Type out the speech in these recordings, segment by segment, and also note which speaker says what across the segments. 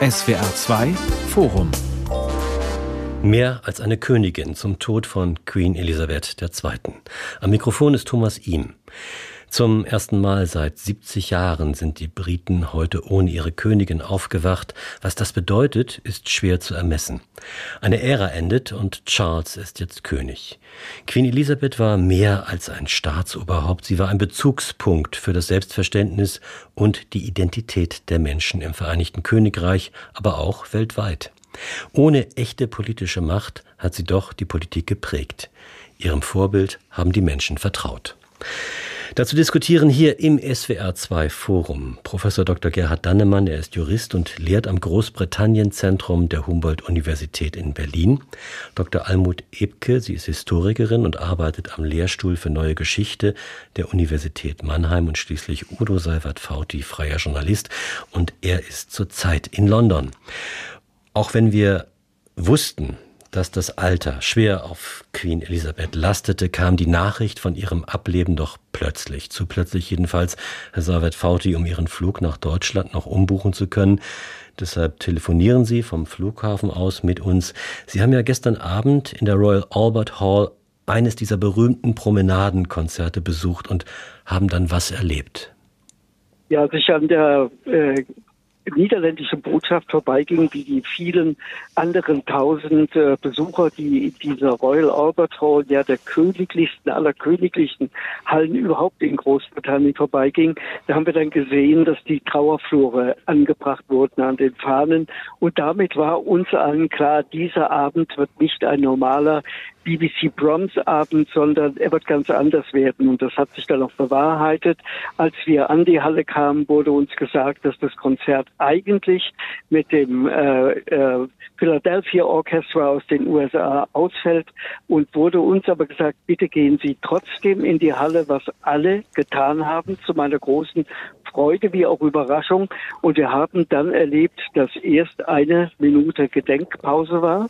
Speaker 1: SWR 2 Forum
Speaker 2: Mehr als eine Königin zum Tod von Queen Elisabeth II. Am Mikrofon ist Thomas Ihm. Zum ersten Mal seit 70 Jahren sind die Briten heute ohne ihre Königin aufgewacht. Was das bedeutet, ist schwer zu ermessen. Eine Ära endet und Charles ist jetzt König. Queen Elisabeth war mehr als ein Staatsoberhaupt. Sie war ein Bezugspunkt für das Selbstverständnis und die Identität der Menschen im Vereinigten Königreich, aber auch weltweit. Ohne echte politische Macht hat sie doch die Politik geprägt. Ihrem Vorbild haben die Menschen vertraut. Dazu diskutieren hier im SWR2 Forum Professor Dr. Gerhard Dannemann, er ist Jurist und lehrt am Großbritannien-Zentrum der Humboldt-Universität in Berlin. Dr. Almut Ebke, sie ist Historikerin und arbeitet am Lehrstuhl für Neue Geschichte der Universität Mannheim und schließlich Udo Seifert-Fauti, freier Journalist und er ist zurzeit in London. Auch wenn wir wussten, dass das Alter schwer auf Queen Elisabeth lastete, kam die Nachricht von ihrem Ableben doch plötzlich. Zu plötzlich jedenfalls, Herr Savet Fauti, um ihren Flug nach Deutschland noch umbuchen zu können. Deshalb telefonieren Sie vom Flughafen aus mit uns. Sie haben ja gestern Abend in der Royal Albert Hall eines dieser berühmten Promenadenkonzerte besucht und haben dann was erlebt.
Speaker 3: Ja, als ich an der äh, niederländische Botschaft vorbeiging, wie die vielen anderen tausend äh, Besucher, die dieser Royal Albert Hall, ja der königlichsten aller königlichen Hallen überhaupt in Großbritannien vorbeiging, da haben wir dann gesehen, dass die Trauerflore angebracht wurden an den Fahnen. Und damit war uns allen klar, dieser Abend wird nicht ein normaler BBC Proms Abend, sondern er wird ganz anders werden. Und das hat sich dann auch bewahrheitet. Als wir an die Halle kamen, wurde uns gesagt, dass das Konzert eigentlich mit dem äh, äh, Philadelphia Orchestra aus den USA ausfällt und wurde uns aber gesagt, bitte gehen Sie trotzdem in die Halle, was alle getan haben, zu meiner großen Freude wie auch Überraschung. Und wir haben dann erlebt, dass erst eine Minute Gedenkpause war.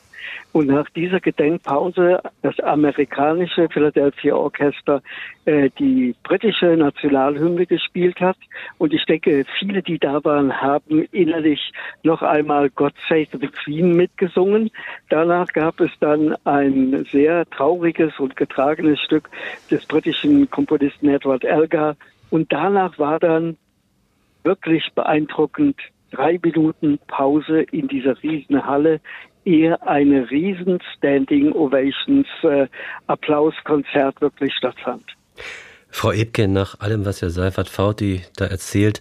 Speaker 3: Und nach dieser Gedenkpause das amerikanische Philadelphia Orchester äh, die britische Nationalhymne gespielt hat. Und ich denke, viele, die da waren, haben innerlich noch einmal God Save the Queen mitgesungen. Danach gab es dann ein sehr trauriges und getragenes Stück des britischen Komponisten Edward Elgar. Und danach war dann wirklich beeindruckend drei Minuten Pause in dieser riesen Halle, ehe eine riesen Standing Ovations äh, Applauskonzert wirklich stattfand.
Speaker 2: Frau Ebke, nach allem, was Herr Seifert Fauti da erzählt,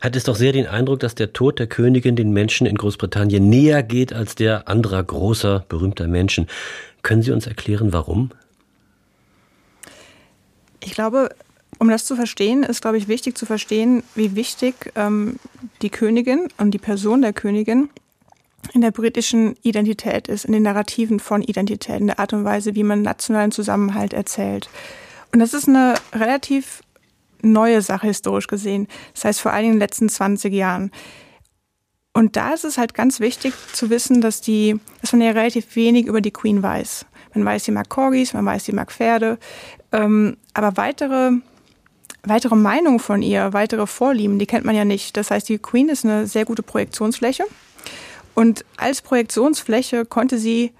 Speaker 2: hat es doch sehr den Eindruck, dass der Tod der Königin den Menschen in Großbritannien näher geht als der anderer großer, berühmter Menschen. Können Sie uns erklären, warum?
Speaker 4: Ich glaube, um das zu verstehen, ist, glaube ich, wichtig zu verstehen, wie wichtig ähm, die Königin und die Person der Königin in der britischen Identität ist, in den Narrativen von Identität, in der Art und Weise, wie man nationalen Zusammenhalt erzählt. Und das ist eine relativ neue Sache historisch gesehen. Das heißt vor allen Dingen in den letzten 20 Jahren. Und da ist es halt ganz wichtig zu wissen, dass die, dass man ja relativ wenig über die Queen weiß. Man weiß, sie mag Corgis, man weiß, sie mag Pferde. Ähm, aber weitere weitere Meinungen von ihr, weitere Vorlieben, die kennt man ja nicht. Das heißt, die Queen ist eine sehr gute Projektionsfläche. Und als Projektionsfläche konnte sie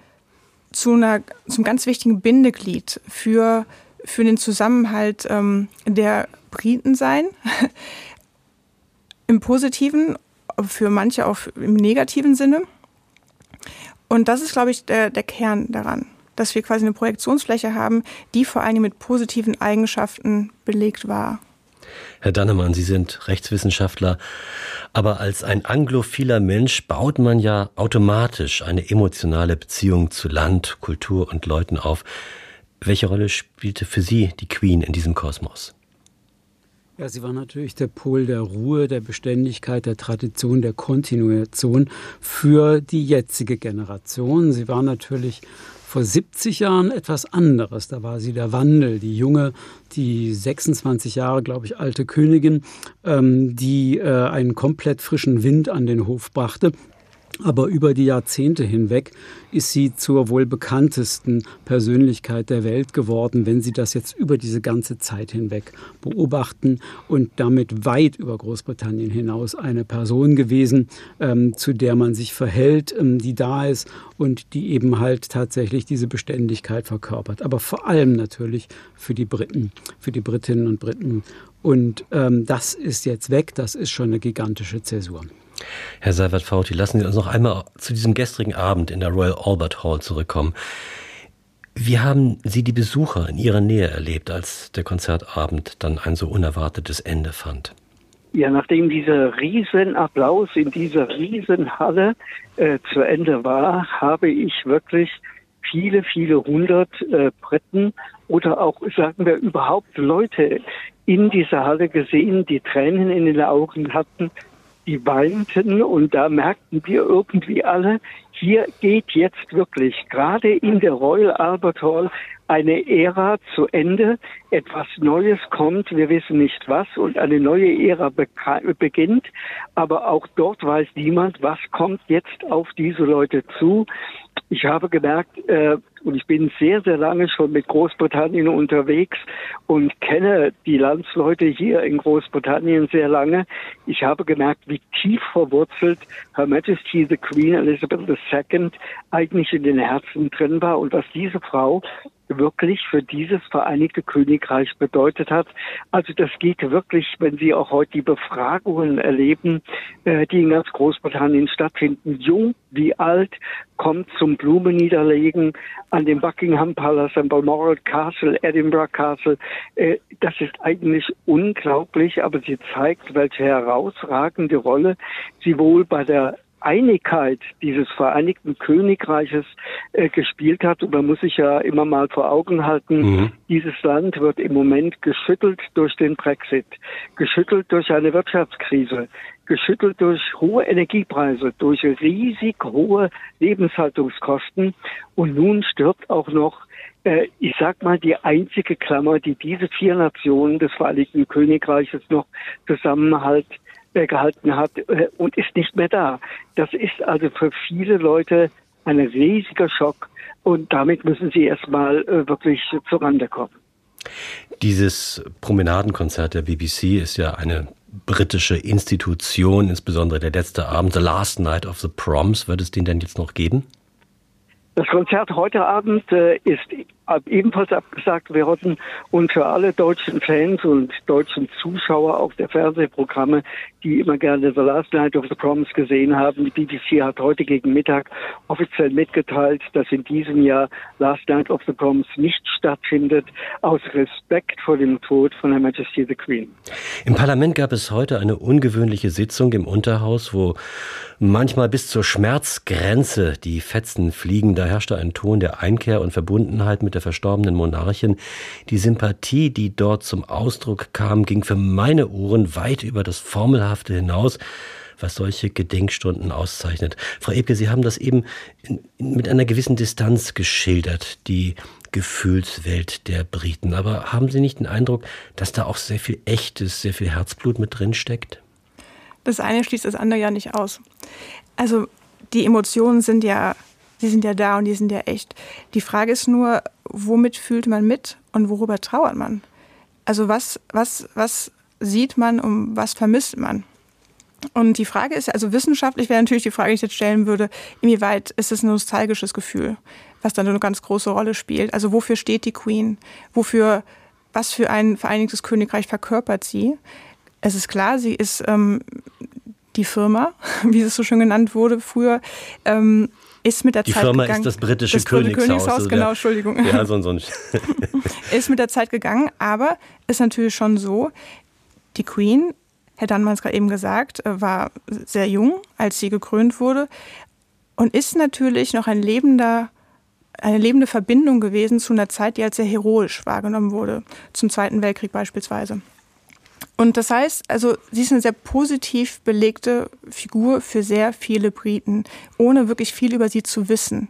Speaker 4: zu einer, zum ganz wichtigen Bindeglied für, für den Zusammenhalt ähm, der Briten sein. Im positiven, für manche auch im negativen Sinne. Und das ist, glaube ich, der, der Kern daran dass wir quasi eine Projektionsfläche haben, die vor allem mit positiven Eigenschaften belegt war.
Speaker 2: Herr Dannemann, Sie sind Rechtswissenschaftler, aber als ein anglophiler Mensch baut man ja automatisch eine emotionale Beziehung zu Land, Kultur und Leuten auf. Welche Rolle spielte für Sie die Queen in diesem Kosmos?
Speaker 5: Ja, sie war natürlich der Pol der Ruhe, der Beständigkeit, der Tradition, der Kontinuation für die jetzige Generation. Sie war natürlich vor 70 Jahren etwas anderes. Da war sie der Wandel, die junge, die 26 Jahre, glaube ich, alte Königin, ähm, die äh, einen komplett frischen Wind an den Hof brachte. Aber über die Jahrzehnte hinweg ist sie zur wohl bekanntesten Persönlichkeit der Welt geworden, wenn Sie das jetzt über diese ganze Zeit hinweg beobachten und damit weit über Großbritannien hinaus eine Person gewesen, ähm, zu der man sich verhält, ähm, die da ist und die eben halt tatsächlich diese Beständigkeit verkörpert. Aber vor allem natürlich für die Briten, für die Britinnen und Briten. Und ähm, das ist jetzt weg, das ist schon eine gigantische Zäsur.
Speaker 2: Herr Seibert-Fauti, lassen Sie uns noch einmal zu diesem gestrigen Abend in der Royal Albert Hall zurückkommen. Wie haben Sie die Besucher in Ihrer Nähe erlebt, als der Konzertabend dann ein so unerwartetes Ende fand?
Speaker 3: Ja, nachdem dieser Riesenapplaus in dieser Riesenhalle äh, zu Ende war, habe ich wirklich viele, viele hundert äh, Briten oder auch, sagen wir, überhaupt Leute in dieser Halle gesehen, die Tränen in den Augen hatten, die weinten und da merkten wir irgendwie alle, hier geht jetzt wirklich gerade in der Royal Albert Hall eine Ära zu Ende, etwas Neues kommt, wir wissen nicht was und eine neue Ära beginnt, aber auch dort weiß niemand, was kommt jetzt auf diese Leute zu. Ich habe gemerkt, äh, und ich bin sehr, sehr lange schon mit Großbritannien unterwegs und kenne die Landsleute hier in Großbritannien sehr lange. Ich habe gemerkt, wie tief verwurzelt Her Majesty the Queen Elizabeth II eigentlich in den Herzen drin war und was diese Frau wirklich für dieses Vereinigte Königreich bedeutet hat. Also das geht wirklich, wenn Sie auch heute die Befragungen erleben, äh, die in ganz Großbritannien stattfinden, jung wie alt, kommt zum Blumenniederlegen an dem Buckingham Palace, am Balmoral Castle, Edinburgh Castle. Äh, das ist eigentlich unglaublich, aber sie zeigt, welche herausragende Rolle sie wohl bei der Einigkeit dieses Vereinigten Königreiches äh, gespielt hat. Und man muss sich ja immer mal vor Augen halten, mhm. dieses Land wird im Moment geschüttelt durch den Brexit, geschüttelt durch eine Wirtschaftskrise, geschüttelt durch hohe Energiepreise, durch riesig hohe Lebenshaltungskosten. Und nun stirbt auch noch äh, ich sag mal, die einzige Klammer, die diese vier Nationen des Vereinigten Königreiches noch zusammenhalt, gehalten hat äh, und ist nicht mehr da. Das ist also für viele Leute ein riesiger Schock und damit müssen sie erstmal äh, wirklich zurande kommen.
Speaker 2: Dieses Promenadenkonzert der BBC ist ja eine britische Institution, insbesondere der letzte Abend, The Last Night of the Proms. Wird es den denn jetzt noch geben?
Speaker 3: Das Konzert heute Abend äh, ist ebenfalls abgesagt worden und für alle deutschen Fans und deutschen Zuschauer auch der Fernsehprogramme, die immer gerne The Last Night of the Proms gesehen haben. Die BBC hat heute gegen Mittag offiziell mitgeteilt, dass in diesem Jahr Last Night of the Proms nicht stattfindet, aus Respekt vor dem Tod von Her Majesty the Queen.
Speaker 2: Im Parlament gab es heute eine ungewöhnliche Sitzung im Unterhaus, wo manchmal bis zur Schmerzgrenze die Fetzen fliegen. Da herrschte ein Ton der Einkehr und Verbundenheit mit der verstorbenen Monarchin. Die Sympathie, die dort zum Ausdruck kam, ging für meine Ohren weit über das Formelhafte hinaus was solche Gedenkstunden auszeichnet. Frau Ebke, Sie haben das eben mit einer gewissen Distanz geschildert, die Gefühlswelt der Briten. Aber haben Sie nicht den Eindruck, dass da auch sehr viel echtes, sehr viel Herzblut mit drin steckt?
Speaker 4: Das eine schließt das andere ja nicht aus. Also die Emotionen sind ja die sind ja da und die sind ja echt. Die Frage ist nur, womit fühlt man mit und worüber trauert man? Also was, was, was sieht man und was vermisst man? Und die Frage ist, also wissenschaftlich wäre natürlich die Frage, die ich jetzt stellen würde, inwieweit ist es ein nostalgisches Gefühl, was dann eine ganz große Rolle spielt? Also wofür steht die Queen? Wofür, was für ein Vereinigtes Königreich verkörpert sie? Es ist klar, sie ist ähm, die Firma, wie es so schön genannt wurde früher, ähm, ist mit der
Speaker 2: die
Speaker 4: Zeit
Speaker 2: Firma
Speaker 4: gegangen.
Speaker 2: ist das britische das Königshaus.
Speaker 4: Königshaus genau, Entschuldigung.
Speaker 2: Ja, so, so
Speaker 4: ist mit der Zeit gegangen, aber ist natürlich schon so, die Queen, Herr Dannmann es gerade eben gesagt, äh, war sehr jung, als sie gekrönt wurde und ist natürlich noch ein lebender eine lebende Verbindung gewesen zu einer Zeit, die als sehr heroisch wahrgenommen wurde, zum Zweiten Weltkrieg beispielsweise. Und das heißt, also sie ist eine sehr positiv belegte Figur für sehr viele Briten, ohne wirklich viel über sie zu wissen.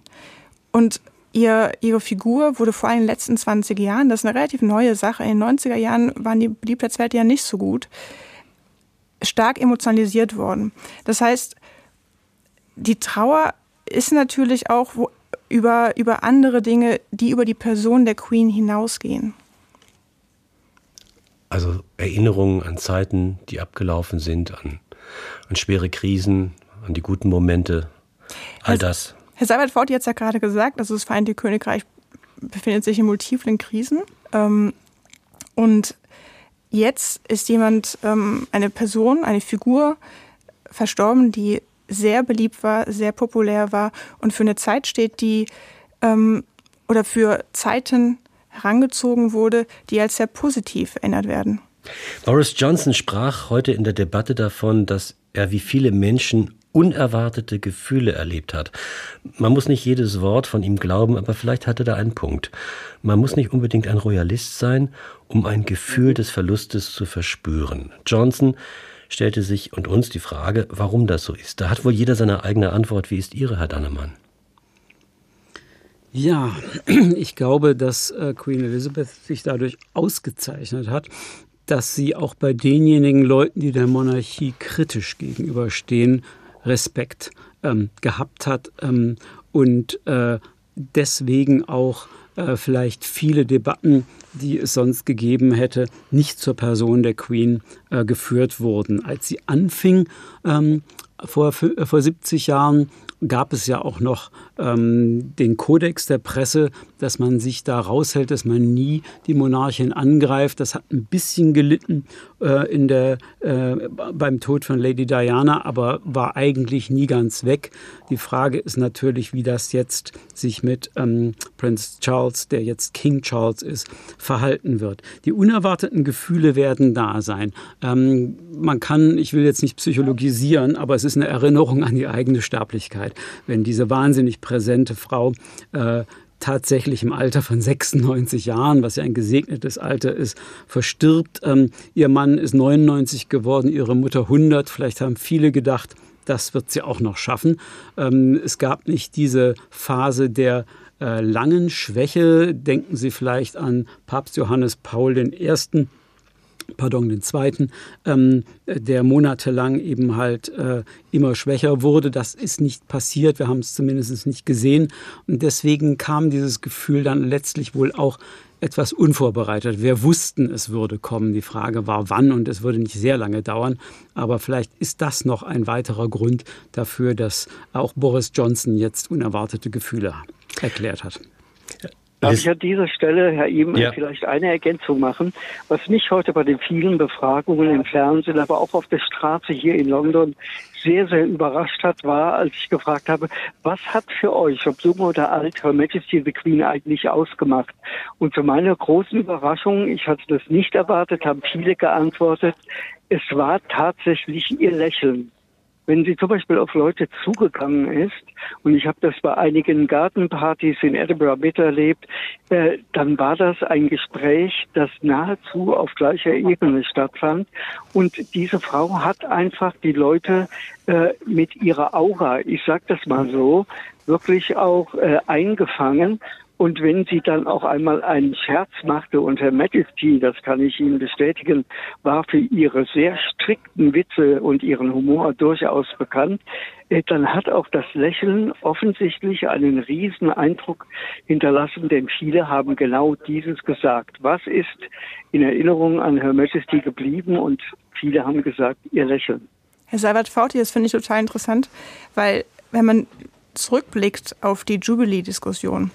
Speaker 4: Und ihr, ihre Figur wurde vor allem in den letzten 20 Jahren, das ist eine relativ neue Sache, in den 90er Jahren waren die Beliebtheitswerte ja nicht so gut, stark emotionalisiert worden. Das heißt, die Trauer ist natürlich auch wo, über, über andere Dinge, die über die Person der Queen hinausgehen.
Speaker 2: Also Erinnerungen an Zeiten, die abgelaufen sind, an, an schwere Krisen, an die guten Momente, all das.
Speaker 4: Herr Seibert Ford hat ja gerade gesagt, also das Vereinigte Königreich befindet sich in multiplen Krisen. Ähm, und jetzt ist jemand, ähm, eine Person, eine Figur verstorben, die sehr beliebt war, sehr populär war und für eine Zeit steht, die ähm, oder für Zeiten herangezogen wurde, die als sehr positiv erinnert werden.
Speaker 2: Boris Johnson sprach heute in der Debatte davon, dass er wie viele Menschen unerwartete Gefühle erlebt hat. Man muss nicht jedes Wort von ihm glauben, aber vielleicht hatte er da einen Punkt. Man muss nicht unbedingt ein Royalist sein, um ein Gefühl des Verlustes zu verspüren. Johnson stellte sich und uns die Frage, warum das so ist. Da hat wohl jeder seine eigene Antwort. Wie ist Ihre, Herr Dannemann?
Speaker 5: Ja, ich glaube, dass äh, Queen Elizabeth sich dadurch ausgezeichnet hat, dass sie auch bei denjenigen Leuten, die der Monarchie kritisch gegenüberstehen, Respekt ähm, gehabt hat ähm, und äh, deswegen auch äh, vielleicht viele Debatten, die es sonst gegeben hätte, nicht zur Person der Queen äh, geführt wurden. Als sie anfing, ähm, vor, vor 70 Jahren gab es ja auch noch ähm, den Kodex der Presse, dass man sich da raushält, dass man nie die Monarchin angreift. Das hat ein bisschen gelitten äh, in der, äh, beim Tod von Lady Diana, aber war eigentlich nie ganz weg. Die Frage ist natürlich, wie das jetzt sich mit ähm, Prince Charles, der jetzt King Charles ist, verhalten wird. Die unerwarteten Gefühle werden da sein. Ähm, man kann, ich will jetzt nicht psychologisieren, aber es ist eine Erinnerung an die eigene Sterblichkeit. Wenn diese wahnsinnig präsente Frau äh, tatsächlich im Alter von 96 Jahren, was ja ein gesegnetes Alter ist, verstirbt. Ähm, ihr Mann ist 99 geworden, ihre Mutter 100. Vielleicht haben viele gedacht, das wird sie auch noch schaffen. Ähm, es gab nicht diese Phase der äh, langen Schwäche. Denken Sie vielleicht an Papst Johannes Paul I pardon, den zweiten, ähm, der monatelang eben halt äh, immer schwächer wurde. Das ist nicht passiert, wir haben es zumindest nicht gesehen. Und deswegen kam dieses Gefühl dann letztlich wohl auch etwas unvorbereitet. Wir wussten, es würde kommen. Die Frage war, wann und es würde nicht sehr lange dauern. Aber vielleicht ist das noch ein weiterer Grund dafür, dass auch Boris Johnson jetzt unerwartete Gefühle erklärt hat.
Speaker 3: Darf ich an dieser Stelle, Herr Ihm, ja. vielleicht eine Ergänzung machen? Was mich heute bei den vielen Befragungen im Fernsehen, aber auch auf der Straße hier in London sehr, sehr überrascht hat, war, als ich gefragt habe, was hat für euch, ob jung oder alt, Her Majesty the Queen eigentlich ausgemacht? Und zu meiner großen Überraschung, ich hatte das nicht erwartet, haben viele geantwortet, es war tatsächlich ihr Lächeln wenn sie zum Beispiel auf Leute zugegangen ist, und ich habe das bei einigen Gartenpartys in Edinburgh miterlebt, äh, dann war das ein Gespräch, das nahezu auf gleicher Ebene stattfand. Und diese Frau hat einfach die Leute äh, mit ihrer Aura, ich sage das mal so, wirklich auch äh, eingefangen und wenn sie dann auch einmal einen Scherz machte und Herr Majesty, das kann ich Ihnen bestätigen, war für ihre sehr strikten Witze und ihren Humor durchaus bekannt, äh, dann hat auch das Lächeln offensichtlich einen riesen Eindruck hinterlassen, denn viele haben genau dieses gesagt. Was ist in Erinnerung an Her Majesty geblieben? Und viele haben gesagt, ihr Lächeln.
Speaker 4: Herr Seibert-Fauti, das finde ich total interessant, weil wenn man zurückblickt auf die Jubilee-Diskussion,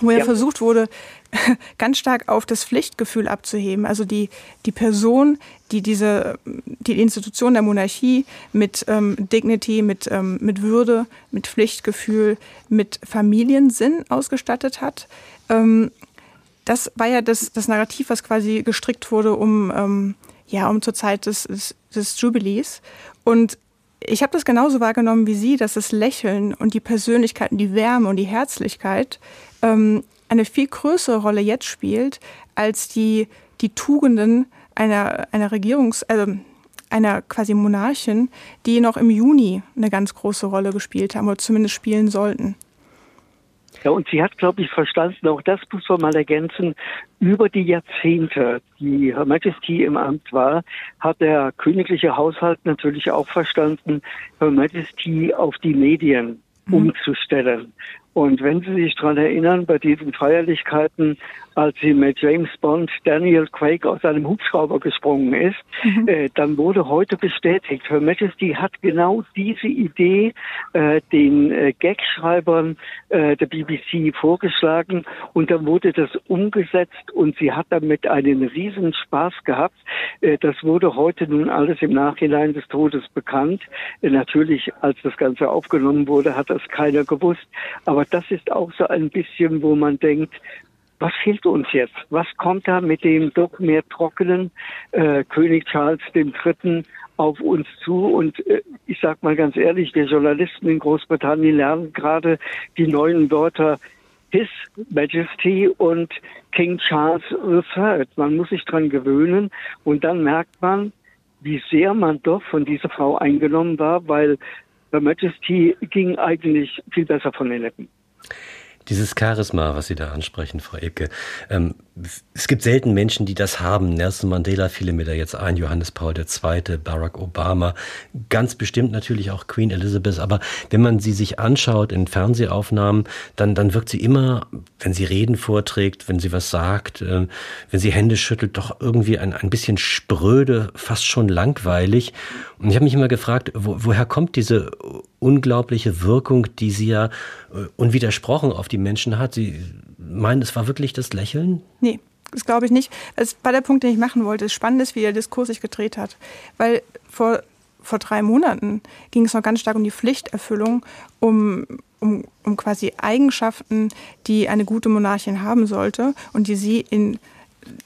Speaker 4: wo ja, ja versucht wurde, ganz stark auf das Pflichtgefühl abzuheben. Also die, die Person, die diese, die Institution der Monarchie mit ähm, Dignity, mit, ähm, mit Würde, mit Pflichtgefühl, mit Familiensinn ausgestattet hat. Ähm, das war ja das, das Narrativ, was quasi gestrickt wurde, um, ähm, ja, um zur Zeit des, des, des Jubilees. Und ich habe das genauso wahrgenommen wie Sie, dass das Lächeln und die Persönlichkeit und die Wärme und die Herzlichkeit ähm, eine viel größere Rolle jetzt spielt als die, die Tugenden einer, einer Regierungs-, also einer quasi Monarchin, die noch im Juni eine ganz große Rolle gespielt haben oder zumindest spielen sollten.
Speaker 3: Ja, und sie hat, glaube ich, verstanden, auch das muss man mal ergänzen, über die Jahrzehnte, die Her Majesty im Amt war, hat der königliche Haushalt natürlich auch verstanden, Her Majesty auf die Medien mhm. umzustellen. Und wenn Sie sich daran erinnern, bei diesen Feierlichkeiten, als sie mit James Bond Daniel Craig aus einem Hubschrauber gesprungen ist, mhm. äh, dann wurde heute bestätigt, Her Majesty hat genau diese Idee äh, den äh, Gagschreibern äh, der BBC vorgeschlagen und dann wurde das umgesetzt und sie hat damit einen riesen Spaß gehabt. Äh, das wurde heute nun alles im Nachhinein des Todes bekannt. Äh, natürlich, als das Ganze aufgenommen wurde, hat das keiner gewusst, aber das ist auch so ein bisschen, wo man denkt, was fehlt uns jetzt? Was kommt da mit dem doch mehr trockenen äh, König Charles III. auf uns zu? Und äh, ich sage mal ganz ehrlich, wir Journalisten in Großbritannien lernen gerade die neuen Wörter His Majesty und King Charles III. Man muss sich dran gewöhnen und dann merkt man, wie sehr man doch von dieser Frau eingenommen war, weil Her Majesty ging eigentlich viel besser von den Lippen.
Speaker 2: Dieses Charisma, was Sie da ansprechen, Frau Ebke, ähm, es gibt selten Menschen, die das haben. Nelson Mandela fiel mir da jetzt ein, Johannes Paul II., Barack Obama, ganz bestimmt natürlich auch Queen Elizabeth. Aber wenn man sie sich anschaut in Fernsehaufnahmen, dann, dann wirkt sie immer, wenn sie Reden vorträgt, wenn sie was sagt, äh, wenn sie Hände schüttelt, doch irgendwie ein, ein bisschen spröde, fast schon langweilig. Und ich habe mich immer gefragt, wo, woher kommt diese unglaubliche Wirkung, die sie ja äh, unwidersprochen auf die Menschen hat? Sie meinen, es war wirklich das Lächeln?
Speaker 4: Nee, das glaube ich nicht. Es war der Punkt, den ich machen wollte. Es spannend ist, wie der Diskurs sich gedreht hat. Weil vor, vor drei Monaten ging es noch ganz stark um die Pflichterfüllung, um, um, um quasi Eigenschaften, die eine gute Monarchin haben sollte und die sie in,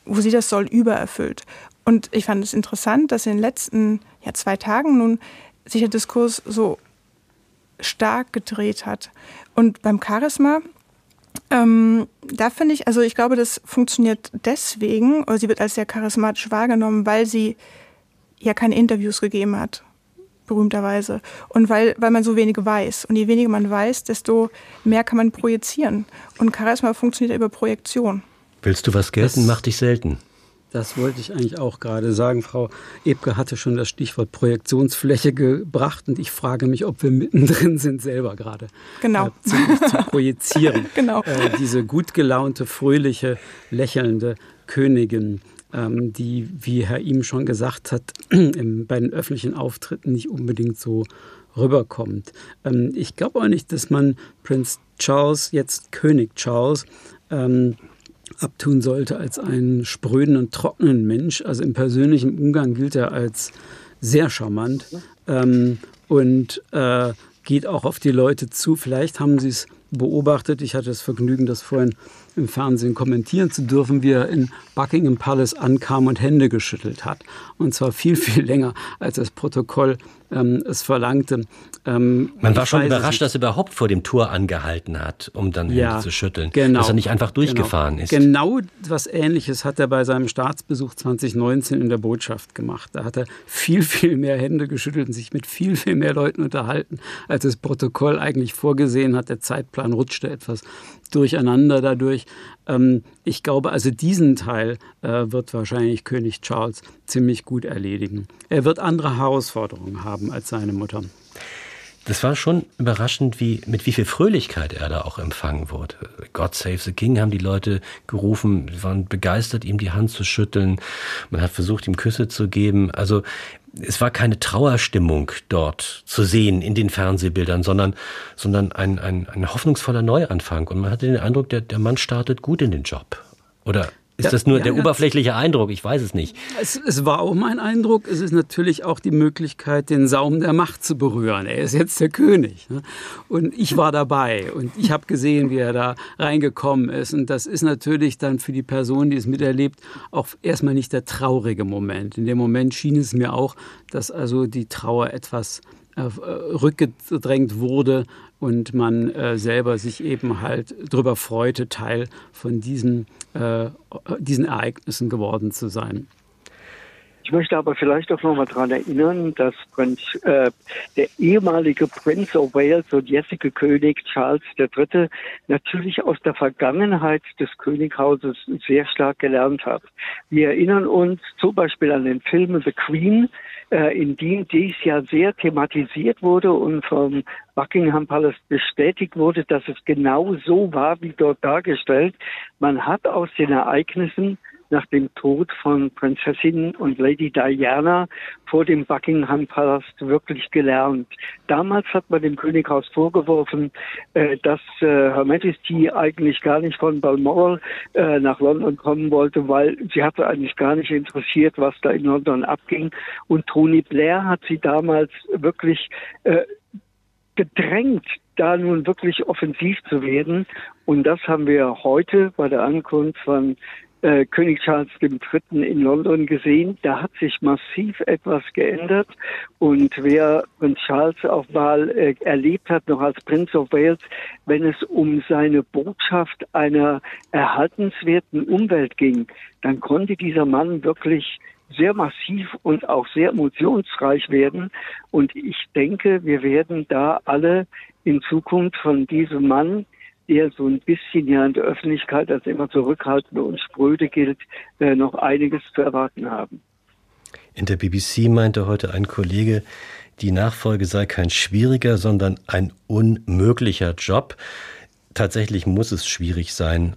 Speaker 4: wo sie das soll, übererfüllt. Und ich fand es interessant, dass in den letzten ja, zwei Tagen nun sich der Diskurs so stark gedreht hat. Und beim Charisma ähm, da finde ich, also ich glaube, das funktioniert deswegen, oder sie wird als sehr charismatisch wahrgenommen, weil sie ja keine Interviews gegeben hat, berühmterweise. Und weil, weil man so wenig weiß. Und je weniger man weiß, desto mehr kann man projizieren. Und Charisma funktioniert über Projektion.
Speaker 2: Willst du was gelten, das, mach dich selten.
Speaker 5: Das wollte ich eigentlich auch gerade sagen. Frau Ebke hatte schon das Stichwort Projektionsfläche gebracht und ich frage mich, ob wir mittendrin sind, selber gerade
Speaker 4: genau. äh,
Speaker 5: zu, zu projizieren.
Speaker 4: genau.
Speaker 5: Äh, diese gut gelaunte, fröhliche, lächelnde Königin, ähm, die, wie Herr ihm schon gesagt hat, im, bei den öffentlichen Auftritten nicht unbedingt so rüberkommt. Ähm, ich glaube auch nicht, dass man Prinz Charles, jetzt König Charles, ähm, abtun sollte als einen spröden und trockenen Mensch. Also im persönlichen Umgang gilt er als sehr charmant ähm, und äh, geht auch auf die Leute zu. Vielleicht haben Sie es beobachtet. Ich hatte das Vergnügen, das vorhin im Fernsehen kommentieren zu dürfen, wie er in Buckingham Palace ankam und Hände geschüttelt hat. Und zwar viel, viel länger, als das Protokoll ähm, es verlangte.
Speaker 2: Ähm, Man war schon überrascht, dass er überhaupt vor dem Tor angehalten hat, um dann ja, Hände zu schütteln. Genau, dass er nicht einfach durchgefahren
Speaker 5: genau.
Speaker 2: ist.
Speaker 5: Genau was Ähnliches hat er bei seinem Staatsbesuch 2019 in der Botschaft gemacht. Da hat er viel, viel mehr Hände geschüttelt und sich mit viel, viel mehr Leuten unterhalten, als das Protokoll eigentlich vorgesehen hat. Der Zeitplan rutschte etwas durcheinander dadurch. Ähm, ich glaube, also diesen Teil äh, wird wahrscheinlich König Charles ziemlich gut erledigen. Er wird andere Herausforderungen haben als seine Mutter.
Speaker 2: Das war schon überraschend, wie, mit wie viel Fröhlichkeit er da auch empfangen wurde. God Save the King haben die Leute gerufen, waren begeistert, ihm die Hand zu schütteln. Man hat versucht, ihm Küsse zu geben. Also es war keine Trauerstimmung dort zu sehen in den Fernsehbildern, sondern, sondern ein, ein, ein hoffnungsvoller Neuanfang. Und man hatte den Eindruck, der, der Mann startet gut in den Job. Oder ist ja, das nur ja, der ja. oberflächliche Eindruck? Ich weiß es nicht.
Speaker 5: Es, es, war auch mein Eindruck. Es ist natürlich auch die Möglichkeit, den Saum der Macht zu berühren. Er ist jetzt der König. Ne? Und ich war dabei und ich habe gesehen, wie er da reingekommen ist. Und das ist natürlich dann für die Person, die es miterlebt, auch erstmal nicht der traurige Moment. In dem Moment schien es mir auch, dass also die Trauer etwas äh, rückgedrängt wurde und man äh, selber sich eben halt darüber freute, Teil von diesen, äh, diesen Ereignissen geworden zu sein.
Speaker 3: Ich möchte aber vielleicht auch noch mal daran erinnern, dass Prinz, äh, der ehemalige Prince of Wales und jetzige König Charles III. natürlich aus der Vergangenheit des Könighauses sehr stark gelernt hat. Wir erinnern uns zum Beispiel an den Film The Queen, in dem dies ja sehr thematisiert wurde und vom Buckingham Palace bestätigt wurde, dass es genau so war, wie dort dargestellt. Man hat aus den Ereignissen nach dem Tod von Prinzessin und Lady Diana vor dem Buckingham Palast wirklich gelernt. Damals hat man dem Könighaus vorgeworfen, äh, dass äh, Her Majesty eigentlich gar nicht von Balmoral äh, nach London kommen wollte, weil sie hatte eigentlich gar nicht interessiert, was da in London abging. Und Tony Blair hat sie damals wirklich gedrängt, da nun wirklich offensiv zu werden. Und das haben wir heute bei der Ankunft von äh, König Charles III. in London gesehen. Da hat sich massiv etwas geändert. Und wer Prinz Charles auf Wahl äh, erlebt hat, noch als Prince of Wales, wenn es um seine Botschaft einer erhaltenswerten Umwelt ging, dann konnte dieser Mann wirklich sehr massiv und auch sehr emotionsreich werden. Und ich denke, wir werden da alle in Zukunft von diesem Mann der so ein bisschen ja in der Öffentlichkeit als immer zurückhaltend und spröde gilt, äh, noch einiges zu erwarten haben.
Speaker 2: In der BBC meinte heute ein Kollege, die Nachfolge sei kein schwieriger, sondern ein unmöglicher Job. Tatsächlich muss es schwierig sein,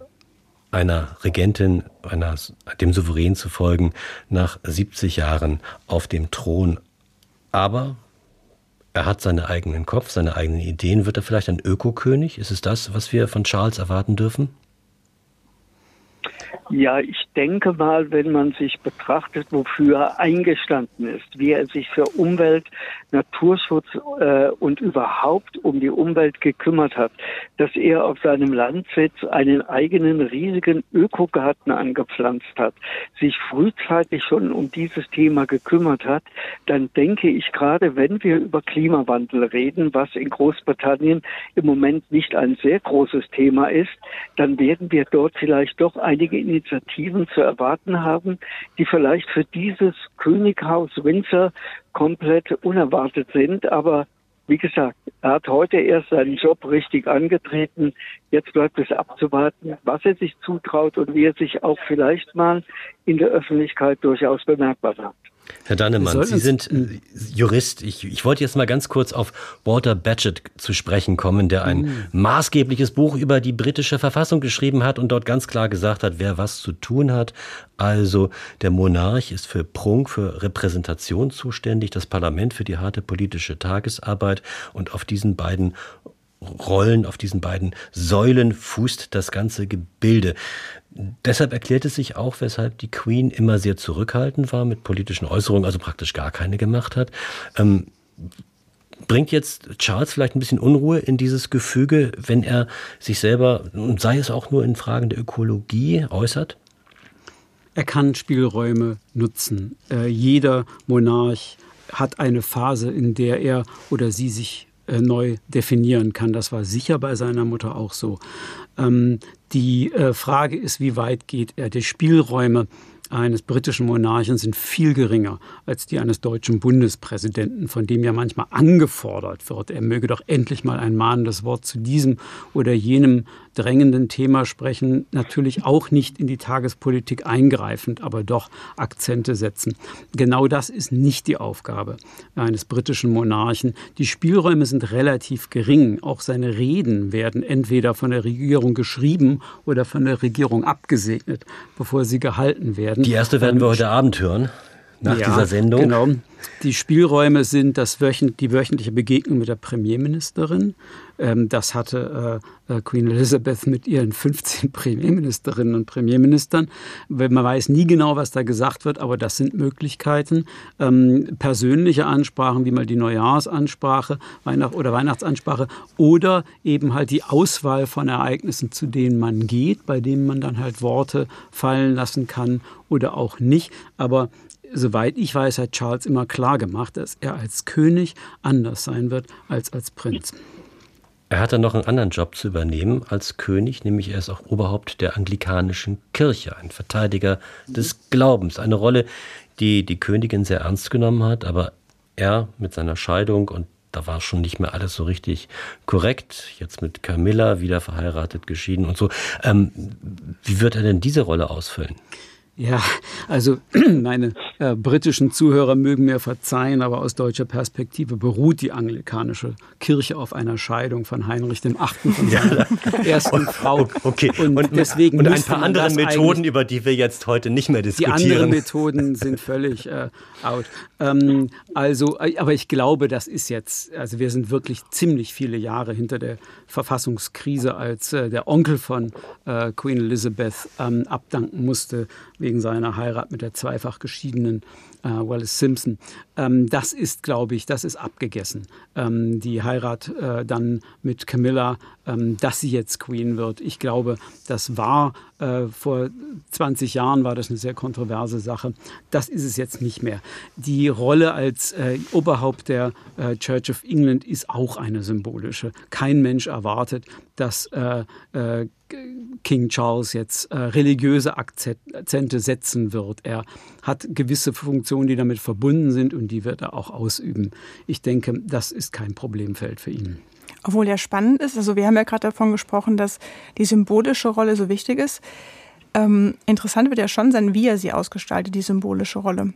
Speaker 2: einer Regentin, einer, dem Souverän zu folgen, nach 70 Jahren auf dem Thron. Aber er hat seinen eigenen Kopf, seine eigenen Ideen. Wird er vielleicht ein Ökokönig? Ist es das, was wir von Charles erwarten dürfen?
Speaker 3: Ja, ich denke mal, wenn man sich betrachtet, wofür er eingestanden ist, wie er sich für Umwelt, Naturschutz äh, und überhaupt um die Umwelt gekümmert hat, dass er auf seinem Landsitz einen eigenen riesigen Ökogarten angepflanzt hat, sich frühzeitig schon um dieses Thema gekümmert hat, dann denke ich gerade, wenn wir über Klimawandel reden, was in Großbritannien im Moment nicht ein sehr großes Thema ist, dann werden wir dort vielleicht doch einige Initiativen zu erwarten haben, die vielleicht für dieses Könighaus Windsor komplett unerwartet sind. Aber wie gesagt, er hat heute erst seinen Job richtig angetreten. Jetzt bleibt es abzuwarten, was er sich zutraut und wie er sich auch vielleicht mal in der Öffentlichkeit durchaus bemerkbar macht.
Speaker 2: Herr Dannemann, Sie sind äh, Jurist. Ich, ich wollte jetzt mal ganz kurz auf Walter Bagehot zu sprechen kommen, der ein mhm. maßgebliches Buch über die britische Verfassung geschrieben hat und dort ganz klar gesagt hat, wer was zu tun hat. Also der Monarch ist für Prunk, für Repräsentation zuständig, das Parlament für die harte politische Tagesarbeit und auf diesen beiden Rollen, auf diesen beiden Säulen fußt das ganze Gebilde. Deshalb erklärt es sich auch, weshalb die Queen immer sehr zurückhaltend war mit politischen Äußerungen, also praktisch gar keine gemacht hat. Ähm, bringt jetzt Charles vielleicht ein bisschen Unruhe in dieses Gefüge, wenn er sich selber, sei es auch nur in Fragen der Ökologie, äußert?
Speaker 5: Er kann Spielräume nutzen. Äh, jeder Monarch hat eine Phase, in der er oder sie sich äh, neu definieren kann. Das war sicher bei seiner Mutter auch so. Ähm, die äh, Frage ist, wie weit geht er? Die Spielräume eines britischen Monarchen sind viel geringer als die eines deutschen Bundespräsidenten, von dem ja manchmal angefordert wird, er möge doch endlich mal ein mahnendes Wort zu diesem oder jenem drängenden Thema sprechen, natürlich auch nicht in die Tagespolitik eingreifend, aber doch Akzente setzen. Genau das ist nicht die Aufgabe eines britischen Monarchen. Die Spielräume sind relativ gering. Auch seine Reden werden entweder von der Regierung geschrieben oder von der Regierung abgesegnet, bevor sie gehalten werden.
Speaker 2: Die erste werden wir heute Abend hören nach ja, dieser Sendung.
Speaker 5: Genau. Die Spielräume sind das wöchent, die wöchentliche Begegnung mit der Premierministerin. Ähm, das hatte äh, äh Queen Elizabeth mit ihren 15 Premierministerinnen und Premierministern. Man weiß nie genau, was da gesagt wird, aber das sind Möglichkeiten. Ähm, persönliche Ansprachen, wie mal die Neujahrsansprache Weihnacht oder Weihnachtsansprache oder eben halt die Auswahl von Ereignissen, zu denen man geht, bei denen man dann halt Worte fallen lassen kann oder auch nicht. Aber soweit ich weiß, hat Charles immer klar gemacht, dass er als König anders sein wird als als Prinz.
Speaker 2: Er hat dann noch einen anderen Job zu übernehmen als König, nämlich er ist auch Oberhaupt der anglikanischen Kirche, ein Verteidiger des Glaubens. Eine Rolle, die die Königin sehr ernst genommen hat, aber er mit seiner Scheidung und da war schon nicht mehr alles so richtig korrekt. Jetzt mit Camilla wieder verheiratet, geschieden und so. Ähm, wie wird er denn diese Rolle ausfüllen?
Speaker 5: Ja, also meine äh, britischen Zuhörer mögen mir verzeihen, aber aus deutscher Perspektive beruht die anglikanische Kirche auf einer Scheidung von Heinrich dem Achten von seiner ja. ersten Frau.
Speaker 2: Okay, und, und deswegen und ein paar andere Methoden, über die wir jetzt heute nicht mehr diskutieren.
Speaker 5: Die anderen Methoden sind völlig äh, out. Ähm, also, äh, aber ich glaube, das ist jetzt, also wir sind wirklich ziemlich viele Jahre hinter der Verfassungskrise, als äh, der Onkel von äh, Queen Elizabeth ähm, abdanken musste wegen seiner Heirat mit der zweifach geschiedenen äh, Wallace Simpson. Ähm, das ist, glaube ich, das ist abgegessen. Ähm, die Heirat äh, dann mit Camilla, ähm, dass sie jetzt Queen wird. Ich glaube, das war äh, vor 20 Jahren war das eine sehr kontroverse Sache. Das ist es jetzt nicht mehr. Die Rolle als äh, Oberhaupt der äh, Church of England ist auch eine symbolische. Kein Mensch erwartet, dass äh, King Charles jetzt äh, religiöse Akzente setzen wird. Er hat gewisse Funktionen, die damit verbunden sind und die wird er auch ausüben. Ich denke, das ist kein Problemfeld für ihn.
Speaker 4: Obwohl ja spannend ist, also wir haben ja gerade davon gesprochen, dass die symbolische Rolle so wichtig ist. Ähm, interessant wird ja schon sein, wie er sie ausgestaltet, die symbolische Rolle.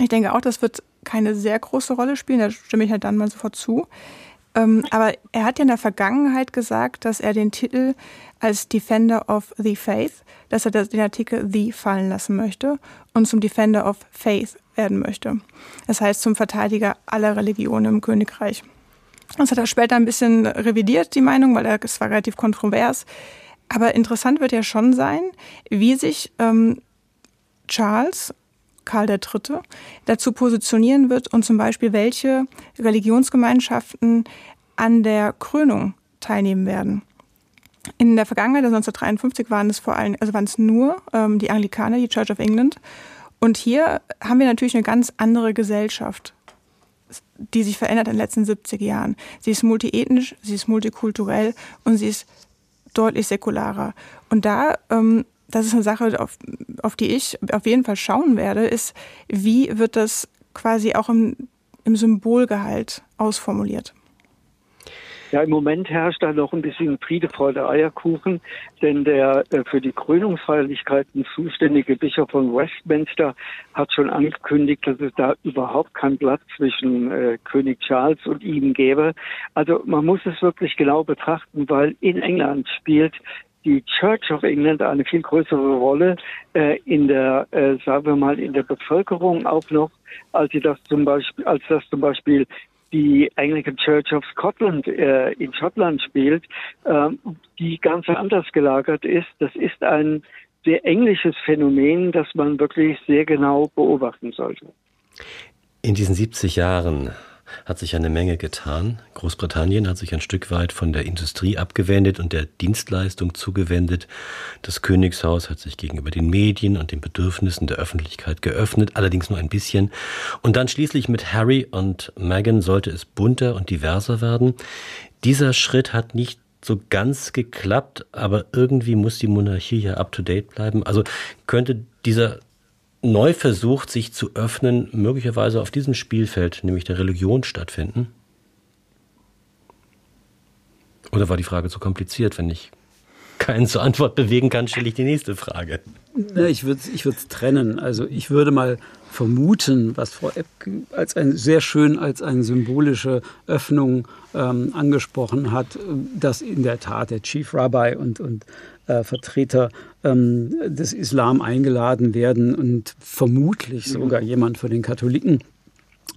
Speaker 4: Ich denke auch, das wird keine sehr große Rolle spielen, da stimme ich halt dann mal sofort zu. Ähm, aber er hat ja in der Vergangenheit gesagt, dass er den Titel als Defender of the Faith, dass er den Artikel The fallen lassen möchte und zum Defender of Faith werden möchte. Das heißt zum Verteidiger aller Religionen im Königreich. Das hat er später ein bisschen revidiert, die Meinung, weil es war relativ kontrovers. Aber interessant wird ja schon sein, wie sich ähm, Charles Karl III. dazu positionieren wird und zum Beispiel welche Religionsgemeinschaften an der Krönung teilnehmen werden. In der Vergangenheit, also 1953, waren es vor allem, also waren es nur ähm, die Anglikaner, die Church of England. Und hier haben wir natürlich eine ganz andere Gesellschaft, die sich verändert in den letzten 70 Jahren. Sie ist multiethnisch, sie ist multikulturell und sie ist deutlich säkularer. Und da ähm, das ist eine Sache, auf, auf die ich auf jeden Fall schauen werde, ist, wie wird das quasi auch im, im Symbolgehalt ausformuliert?
Speaker 3: Ja, im Moment herrscht da noch ein bisschen Friede, Freude, Eierkuchen, denn der äh, für die Krönungsfeierlichkeiten zuständige Bischof von Westminster hat schon angekündigt, dass es da überhaupt keinen Platz zwischen äh, König Charles und ihm gäbe. Also man muss es wirklich genau betrachten, weil in England spielt die Church of England eine viel größere Rolle äh, in der, äh, sagen wir mal, in der Bevölkerung auch noch, als sie das zum Beispiel, als das zum Beispiel die Anglican Church of Scotland äh, in Schottland spielt, äh, die ganz anders gelagert ist. Das ist ein sehr englisches Phänomen, das man wirklich sehr genau beobachten sollte.
Speaker 2: In diesen 70 Jahren hat sich eine Menge getan. Großbritannien hat sich ein Stück weit von der Industrie abgewendet und der Dienstleistung zugewendet. Das Königshaus hat sich gegenüber den Medien und den Bedürfnissen der Öffentlichkeit geöffnet, allerdings nur ein bisschen. Und dann schließlich mit Harry und Meghan sollte es bunter und diverser werden. Dieser Schritt hat nicht so ganz geklappt, aber irgendwie muss die Monarchie ja up to date bleiben. Also könnte dieser neu versucht, sich zu öffnen, möglicherweise auf diesem Spielfeld, nämlich der Religion, stattfinden? Oder war die Frage zu kompliziert? Wenn ich keinen zur Antwort bewegen kann, stelle ich die nächste Frage.
Speaker 5: Ja, ich würde ich es trennen. Also ich würde mal vermuten, was Frau Epp als ein, sehr schön als eine symbolische Öffnung ähm, angesprochen hat, dass in der Tat der Chief Rabbi und, und äh, Vertreter ähm, des Islam eingeladen werden und vermutlich sogar jemand von den Katholiken.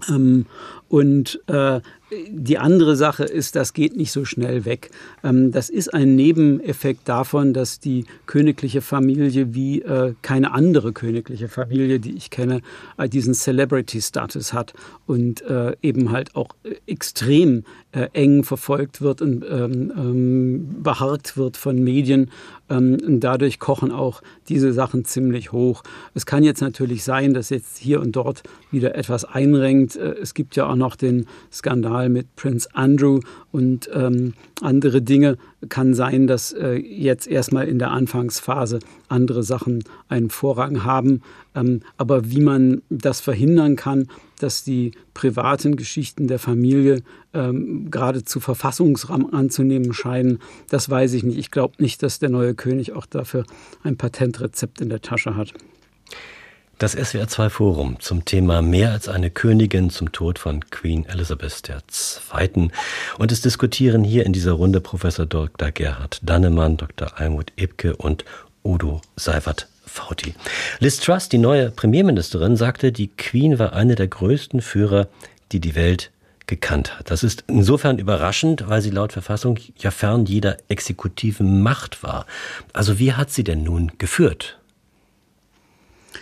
Speaker 5: Ähm, und äh, die andere Sache ist, das geht nicht so schnell weg. Ähm, das ist ein Nebeneffekt davon, dass die königliche Familie wie äh, keine andere königliche Familie, die ich kenne, äh, diesen Celebrity-Status hat und äh, eben halt auch extrem eng verfolgt wird und ähm, ähm, beharrt wird von Medien. Und dadurch kochen auch diese Sachen ziemlich hoch. Es kann jetzt natürlich sein, dass jetzt hier und dort wieder etwas einrenkt. Es gibt ja auch noch den Skandal mit Prince Andrew und ähm, andere Dinge. Kann sein, dass äh, jetzt erstmal in der Anfangsphase andere Sachen einen Vorrang haben. Ähm, aber wie man das verhindern kann, dass die privaten Geschichten der Familie ähm, geradezu Verfassungsrahmen anzunehmen scheinen, das weiß ich nicht. Ich glaube nicht, dass der neue König auch dafür ein Patentrezept in der Tasche hat.
Speaker 2: Das SWR2 Forum zum Thema Mehr als eine Königin zum Tod von Queen Elizabeth II. Und es diskutieren hier in dieser Runde Professor Dr. Gerhard Dannemann, Dr. Almut Ebke und Udo Seifert Fauti. Liz Truss, die neue Premierministerin, sagte, die Queen war eine der größten Führer, die die Welt gekannt hat. Das ist insofern überraschend, weil sie laut Verfassung ja fern jeder exekutiven Macht war. Also wie hat sie denn nun geführt?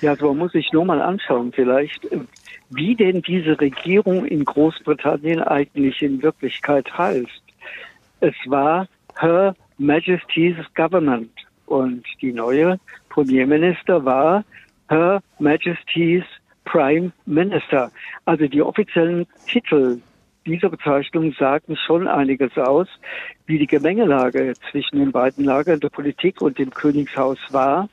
Speaker 3: Ja, man muss sich nur mal anschauen vielleicht, wie denn diese Regierung in Großbritannien eigentlich in Wirklichkeit heißt. Es war Her Majesty's Government und die neue Premierminister war Her Majesty's Prime Minister. Also die offiziellen Titel dieser Bezeichnung sagen schon einiges aus, wie die Gemengelage zwischen den beiden Lagern der Politik und dem Königshaus war.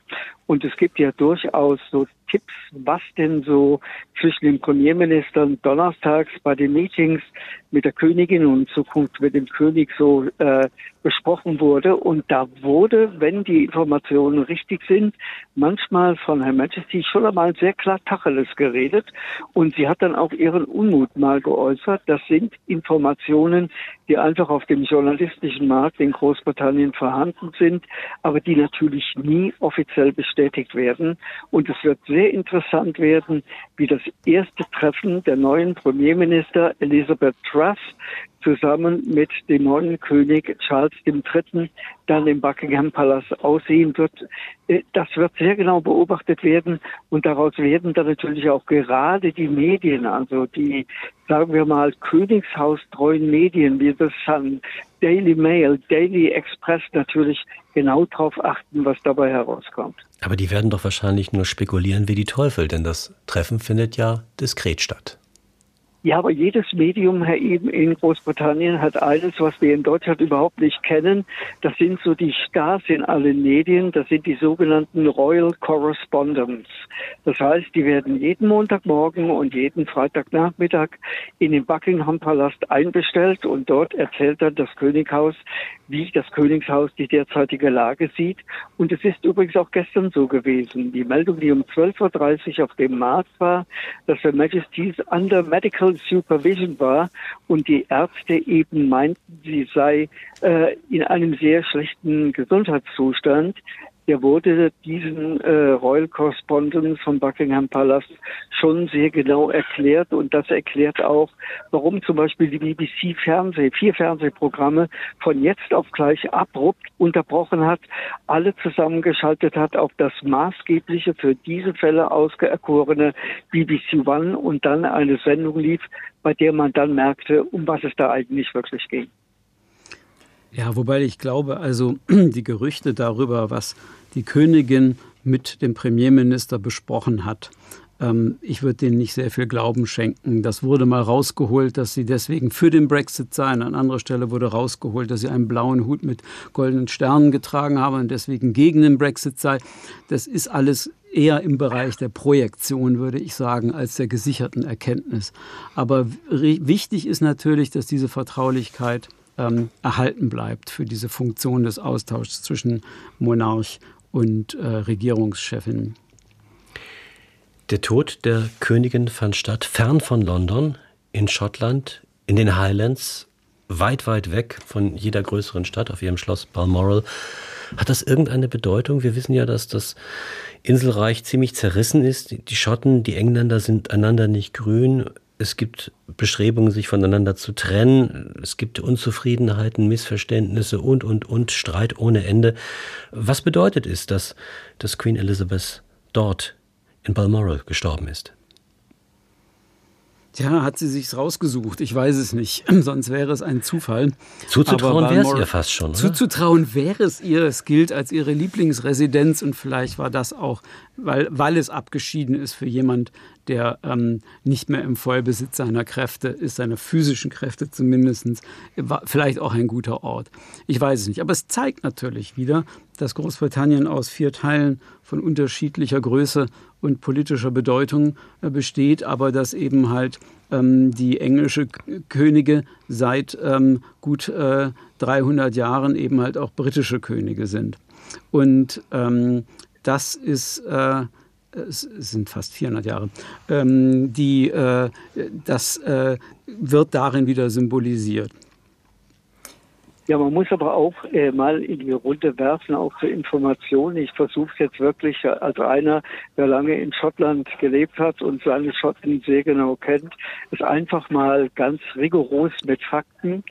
Speaker 3: Und es gibt ja durchaus so Tipps, was denn so zwischen den Premierministern donnerstags bei den Meetings mit der Königin und in Zukunft mit dem König so äh, besprochen wurde. Und da wurde, wenn die Informationen richtig sind, manchmal von Herrn Majesty schon einmal sehr klar Tacheles geredet. Und sie hat dann auch ihren Unmut mal geäußert. Das sind Informationen, die einfach auf dem journalistischen Markt in Großbritannien vorhanden sind, aber die natürlich nie offiziell bestätigt werden. Und es wird sehr interessant werden, wie das erste Treffen der neuen Premierminister Elizabeth Truss zusammen mit dem neuen König Charles III. dann im Buckingham Palace aussehen wird. Äh, das wird sehr genau beobachtet werden und daraus werden dann natürlich auch gerade die Medien, also die, sagen wir mal, königshaustreuen Medien wie The Sun, Daily Mail, Daily Express natürlich genau darauf achten, was dabei herauskommt.
Speaker 2: Aber die werden doch wahrscheinlich nur spekulieren wie die Teufel, denn das Treffen findet ja diskret statt.
Speaker 3: Ja, aber jedes Medium, Herr Eben, in Großbritannien hat eines, was wir in Deutschland überhaupt nicht kennen. Das sind so die Stars in allen Medien. Das sind die sogenannten Royal Correspondents. Das heißt, die werden jeden Montagmorgen und jeden Freitagnachmittag in den Buckingham Palast einbestellt und dort erzählt dann das Könighaus, wie das Königshaus die derzeitige Lage sieht. Und es ist übrigens auch gestern so gewesen. Die Meldung, die um 12.30 Uhr auf dem Markt war, dass Her Majesty's under medical supervision war und die Ärzte eben meinten, sie sei äh, in einem sehr schlechten Gesundheitszustand der wurde diesen äh, Royal Correspondence von Buckingham Palace schon sehr genau erklärt und das erklärt auch, warum zum Beispiel die BBC Fernseh, vier Fernsehprogramme von jetzt auf gleich abrupt unterbrochen hat, alle zusammengeschaltet hat auf das maßgebliche für diese Fälle ausgeerkorene BBC One und dann eine Sendung lief, bei der man dann merkte, um was es da eigentlich wirklich ging.
Speaker 5: Ja, wobei ich glaube, also die Gerüchte darüber, was die Königin mit dem Premierminister besprochen hat, ähm, ich würde denen nicht sehr viel Glauben schenken. Das wurde mal rausgeholt, dass sie deswegen für den Brexit seien. An anderer Stelle wurde rausgeholt, dass sie einen blauen Hut mit goldenen Sternen getragen habe und deswegen gegen den Brexit sei. Das ist alles eher im Bereich der Projektion, würde ich sagen, als der gesicherten Erkenntnis. Aber wichtig ist natürlich, dass diese Vertraulichkeit ähm, erhalten bleibt für diese Funktion des Austauschs zwischen Monarch und äh, Regierungschefin.
Speaker 2: Der Tod der Königin fand statt fern von London, in Schottland, in den Highlands, weit, weit weg von jeder größeren Stadt auf ihrem Schloss Balmoral. Hat das irgendeine Bedeutung? Wir wissen ja, dass das Inselreich ziemlich zerrissen ist. Die Schotten, die Engländer sind einander nicht grün. Es gibt Bestrebungen, sich voneinander zu trennen. Es gibt Unzufriedenheiten, Missverständnisse und, und, und, Streit ohne Ende. Was bedeutet es, dass, dass Queen Elizabeth dort in Balmoral gestorben ist?
Speaker 5: Tja, hat sie sich's rausgesucht? Ich weiß es nicht. Sonst wäre es ein Zufall.
Speaker 2: Zuzutrauen wäre es ihr fast schon. Oder?
Speaker 5: Zuzutrauen wäre es ihr. Es gilt als ihre Lieblingsresidenz und vielleicht war das auch, weil, weil es abgeschieden ist für jemand, der ähm, nicht mehr im Vollbesitz seiner Kräfte ist, seiner physischen Kräfte zumindest, vielleicht auch ein guter Ort. Ich weiß es nicht. Aber es zeigt natürlich wieder, dass Großbritannien aus vier Teilen von unterschiedlicher Größe und politischer Bedeutung äh, besteht, aber dass eben halt ähm, die englische Könige seit ähm, gut äh, 300 Jahren eben halt auch britische Könige sind. Und ähm, das ist äh, es sind fast 400 Jahre, ähm, die, äh, das äh, wird darin wieder symbolisiert.
Speaker 3: Ja, man muss aber auch äh, mal in die Runde werfen, auch zur Information. Ich versuche jetzt wirklich als einer, der lange in Schottland gelebt hat und seine Schotten sehr genau kennt, es einfach mal ganz rigoros mit Fakten.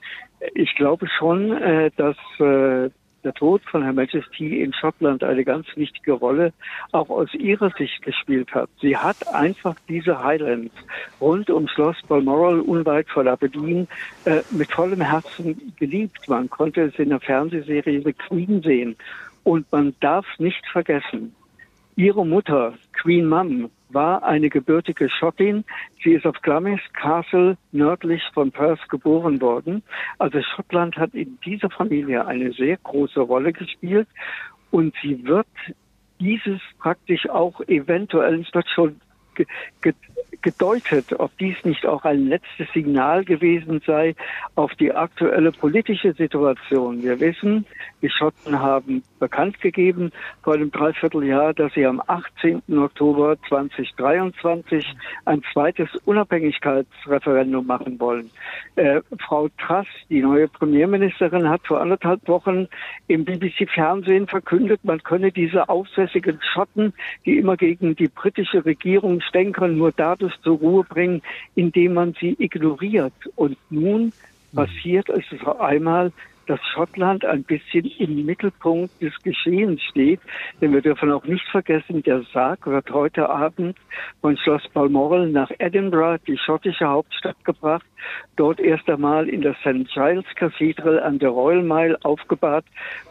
Speaker 3: Ich glaube schon, äh, dass äh, der Tod von Her Majesty in Schottland eine ganz wichtige Rolle auch aus ihrer Sicht gespielt hat. Sie hat einfach diese Highlands rund um Schloss Balmoral unweit von Aberdeen äh, mit vollem Herzen geliebt. Man konnte es in der Fernsehserie The Queen sehen. Und man darf nicht vergessen, ihre Mutter, Queen Mum, war eine gebürtige Schottin. Sie ist auf Glamis Castle nördlich von Perth geboren worden. Also Schottland hat in dieser Familie eine sehr große Rolle gespielt und sie wird dieses praktisch auch eventuell, es wird schon gedeutet, ob dies nicht auch ein letztes Signal gewesen sei auf die aktuelle politische Situation. Wir wissen, die Schotten haben bekannt gegeben vor einem Dreivierteljahr, dass sie am 18. Oktober 2023 ein zweites Unabhängigkeitsreferendum machen wollen. Äh, Frau Truss, die neue Premierministerin, hat vor anderthalb Wochen im BBC-Fernsehen verkündet, man könne diese aufsässigen Schotten, die immer gegen die britische Regierung stänkern, nur dadurch zur Ruhe bringen, indem man sie ignoriert. Und nun passiert es auf einmal, dass Schottland ein bisschen im Mittelpunkt des Geschehens steht. Denn wir dürfen auch nicht vergessen, der Sarg wird heute Abend von Schloss Balmoral nach Edinburgh, die schottische Hauptstadt, gebracht. Dort erst einmal in der St. Giles Cathedral an der Royal Mile aufgebahrt,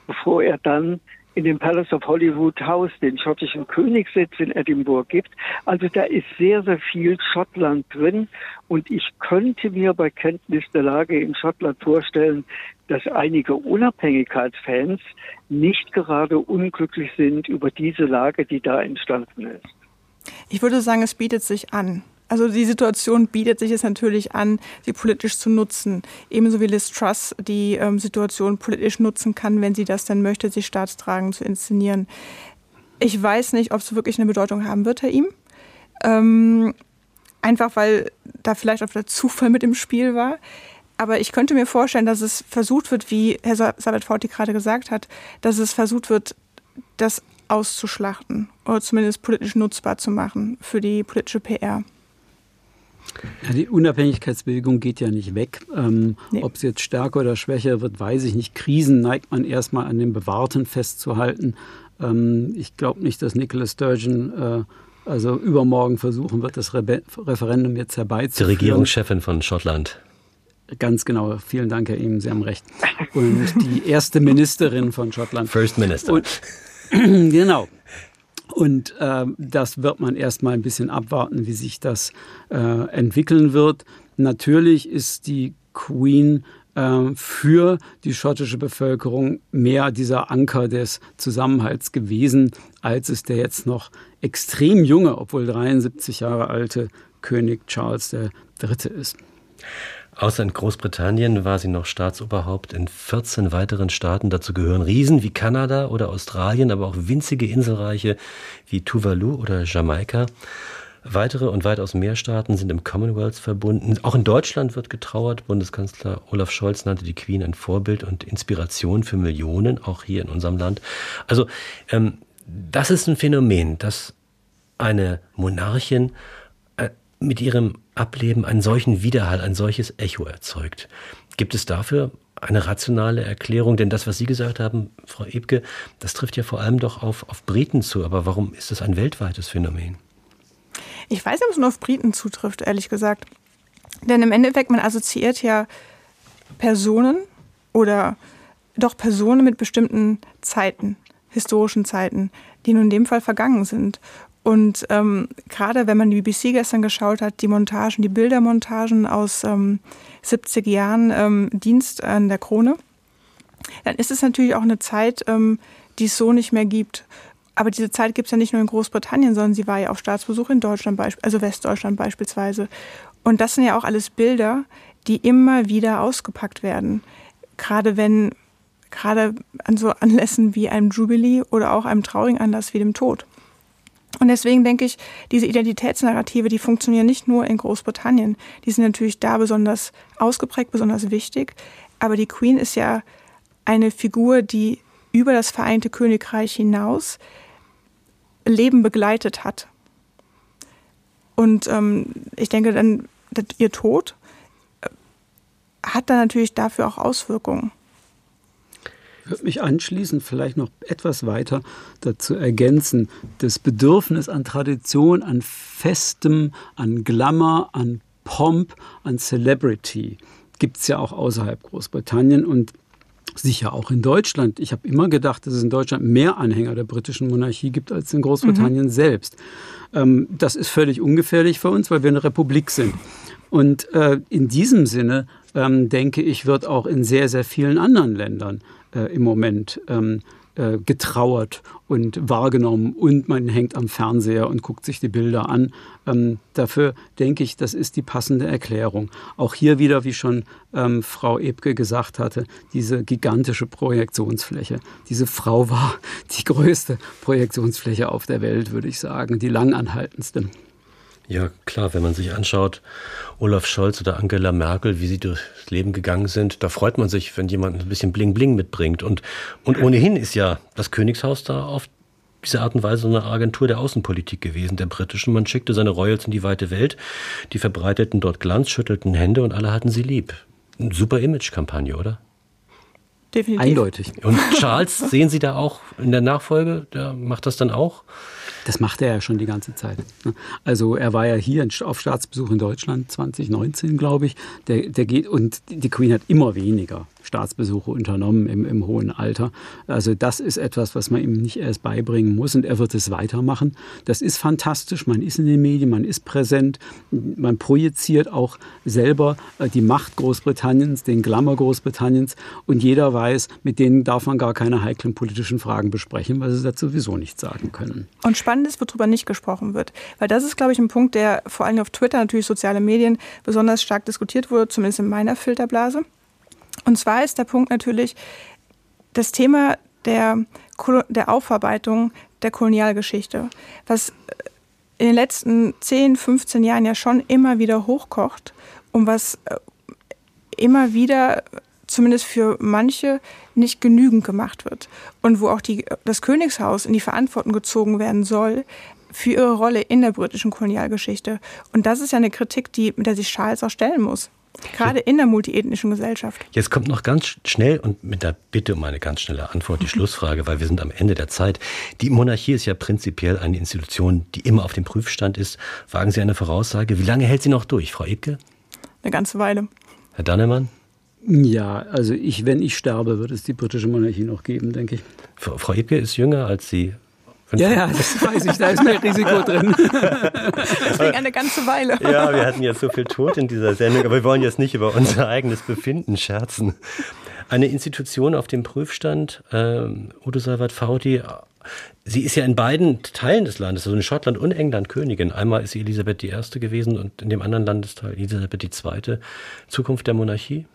Speaker 3: bevor er dann in dem Palace of Hollywood House den schottischen Königssitz in Edinburgh gibt. Also da ist sehr, sehr viel Schottland drin. Und ich könnte mir bei Kenntnis der Lage in Schottland vorstellen, dass einige Unabhängigkeitsfans nicht gerade unglücklich sind über diese Lage, die da entstanden ist.
Speaker 4: Ich würde sagen, es bietet sich an. Also die Situation bietet sich es natürlich an, sie politisch zu nutzen. Ebenso wie Liz Truss die ähm, Situation politisch nutzen kann, wenn sie das dann möchte, sich staatstragend zu inszenieren. Ich weiß nicht, ob es wirklich eine Bedeutung haben wird, Herr ihm. Ähm, einfach weil da vielleicht auch der Zufall mit im Spiel war. Aber ich könnte mir vorstellen, dass es versucht wird, wie Herr Sabet Forti gerade gesagt hat, dass es versucht wird, das auszuschlachten oder zumindest politisch nutzbar zu machen für die politische PR.
Speaker 5: Ja, die Unabhängigkeitsbewegung geht ja nicht weg. Ähm, nee. Ob es jetzt stärker oder schwächer wird, weiß ich nicht. Krisen neigt man erstmal an dem Bewahrten festzuhalten. Ähm, ich glaube nicht, dass Nicola Sturgeon äh, also übermorgen versuchen wird, das Re Referendum jetzt herbeizuführen.
Speaker 2: Die Regierungschefin von Schottland.
Speaker 5: Ganz genau. Vielen Dank, Herr Ehm, Sie haben recht. Und die erste Ministerin von Schottland.
Speaker 2: First Minister. Und,
Speaker 5: genau. Und äh, das wird man erstmal ein bisschen abwarten, wie sich das äh, entwickeln wird. Natürlich ist die Queen äh, für die schottische Bevölkerung mehr dieser Anker des Zusammenhalts gewesen, als es der jetzt noch extrem junge, obwohl 73 Jahre alte König Charles III. ist.
Speaker 2: Außer in Großbritannien war sie noch Staatsoberhaupt in 14 weiteren Staaten. Dazu gehören Riesen wie Kanada oder Australien, aber auch winzige Inselreiche wie Tuvalu oder Jamaika. Weitere und weitaus mehr Staaten sind im Commonwealth verbunden. Auch in Deutschland wird getrauert. Bundeskanzler Olaf Scholz nannte die Queen ein Vorbild und Inspiration für Millionen, auch hier in unserem Land. Also ähm, das ist ein Phänomen, dass eine Monarchin mit ihrem Ableben einen solchen Widerhall, ein solches Echo erzeugt. Gibt es dafür eine rationale Erklärung? Denn das, was Sie gesagt haben, Frau Ebke, das trifft ja vor allem doch auf, auf Briten zu. Aber warum ist das ein weltweites Phänomen?
Speaker 4: Ich weiß ob es nur auf Briten zutrifft, ehrlich gesagt. Denn im Endeffekt, man assoziiert ja Personen oder doch Personen mit bestimmten Zeiten, historischen Zeiten, die nun in dem Fall vergangen sind. Und ähm, gerade wenn man die BBC gestern geschaut hat, die Montagen, die Bildermontagen aus ähm, 70 Jahren ähm, Dienst an der Krone, dann ist es natürlich auch eine Zeit, ähm, die es so nicht mehr gibt. Aber diese Zeit gibt es ja nicht nur in Großbritannien, sondern sie war ja auf Staatsbesuch in Deutschland, also Westdeutschland beispielsweise. Und das sind ja auch alles Bilder, die immer wieder ausgepackt werden. Gerade wenn, gerade an so Anlässen wie einem Jubilee oder auch einem traurigen Anlass wie dem Tod. Und deswegen denke ich, diese Identitätsnarrative, die funktionieren nicht nur in Großbritannien. Die sind natürlich da besonders ausgeprägt, besonders wichtig. Aber die Queen ist ja eine Figur, die über das Vereinte Königreich hinaus Leben begleitet hat. Und ähm, ich denke, dann ihr Tod äh, hat dann natürlich dafür auch Auswirkungen.
Speaker 5: Ich würde mich anschließen, vielleicht noch etwas weiter dazu ergänzen. Das Bedürfnis an Tradition, an Festem, an Glamour, an Pomp, an Celebrity gibt es ja auch außerhalb Großbritannien und sicher auch in Deutschland. Ich habe immer gedacht, dass es in Deutschland mehr Anhänger der britischen Monarchie gibt als in Großbritannien mhm. selbst. Ähm, das ist völlig ungefährlich für uns, weil wir eine Republik sind. Und äh, in diesem Sinne, ähm, denke ich, wird auch in sehr, sehr vielen anderen Ländern äh, im Moment ähm, äh, getrauert und wahrgenommen und man hängt am Fernseher und guckt sich die Bilder an. Ähm, dafür denke ich, das ist die passende Erklärung. Auch hier wieder, wie schon ähm, Frau Ebke gesagt hatte, diese gigantische Projektionsfläche. Diese Frau war die größte Projektionsfläche auf der Welt, würde ich sagen, die langanhaltendste.
Speaker 2: Ja, klar, wenn man sich anschaut, Olaf Scholz oder Angela Merkel, wie sie durchs Leben gegangen sind, da freut man sich, wenn jemand ein bisschen Bling Bling mitbringt. Und, und ohnehin ist ja das Königshaus da auf diese Art und Weise eine Agentur der Außenpolitik gewesen, der britischen. Man schickte seine Royals in die weite Welt, die verbreiteten dort Glanz, schüttelten Hände und alle hatten sie lieb. Eine super Image-Kampagne, oder?
Speaker 5: Definitiv. Eindeutig.
Speaker 2: Und Charles, sehen Sie da auch in der Nachfolge, der macht das dann auch?
Speaker 5: Das macht er ja schon die ganze Zeit. Ne? Also er war ja hier auf Staatsbesuch in Deutschland 2019, glaube ich. Der, der geht und die Queen hat immer weniger Staatsbesuche unternommen im, im hohen Alter. Also das ist etwas, was man ihm nicht erst beibringen muss und er wird es weitermachen. Das ist fantastisch. Man ist in den Medien, man ist präsent, man projiziert auch selber äh, die Macht Großbritanniens, den Glamour Großbritanniens und jeder weiß, mit denen darf man gar keine heiklen politischen Fragen besprechen, weil sie dazu sowieso nichts sagen können.
Speaker 4: Und spannend ist, worüber nicht gesprochen wird, weil das ist, glaube ich, ein Punkt, der vor allem auf Twitter, natürlich soziale Medien, besonders stark diskutiert wurde, zumindest in meiner Filterblase. Und zwar ist der Punkt natürlich das Thema der, der Aufarbeitung der Kolonialgeschichte, was in den letzten 10, 15 Jahren ja schon immer wieder hochkocht und was äh, immer wieder zumindest für manche nicht genügend gemacht wird und wo auch die, das Königshaus in die Verantwortung gezogen werden soll für ihre Rolle in der britischen Kolonialgeschichte. Und das ist ja eine Kritik, die, mit der sich Charles auch stellen muss. Gerade in der multiethnischen Gesellschaft.
Speaker 2: Jetzt kommt noch ganz schnell und mit der Bitte um eine ganz schnelle Antwort die Schlussfrage, weil wir sind am Ende der Zeit. Die Monarchie ist ja prinzipiell eine Institution, die immer auf dem Prüfstand ist. Wagen Sie eine Voraussage. Wie lange hält sie noch durch, Frau Ebke?
Speaker 4: Eine ganze Weile.
Speaker 2: Herr Dannemann?
Speaker 5: Ja, also ich, wenn ich sterbe, wird es die britische Monarchie noch geben, denke ich.
Speaker 2: Frau Ebke ist jünger als Sie.
Speaker 5: Ja, ja, das weiß ich, da ist mehr Risiko drin.
Speaker 4: Deswegen eine ganze Weile.
Speaker 2: Ja, wir hatten jetzt so viel Tod in dieser Sendung, aber wir wollen jetzt nicht über unser eigenes Befinden scherzen. Eine Institution auf dem Prüfstand, äh, Udo Salvat Fauti, sie ist ja in beiden Teilen des Landes, also in Schottland und England Königin. Einmal ist sie Elisabeth I. gewesen und in dem anderen Landesteil Elisabeth II. Zukunft der Monarchie?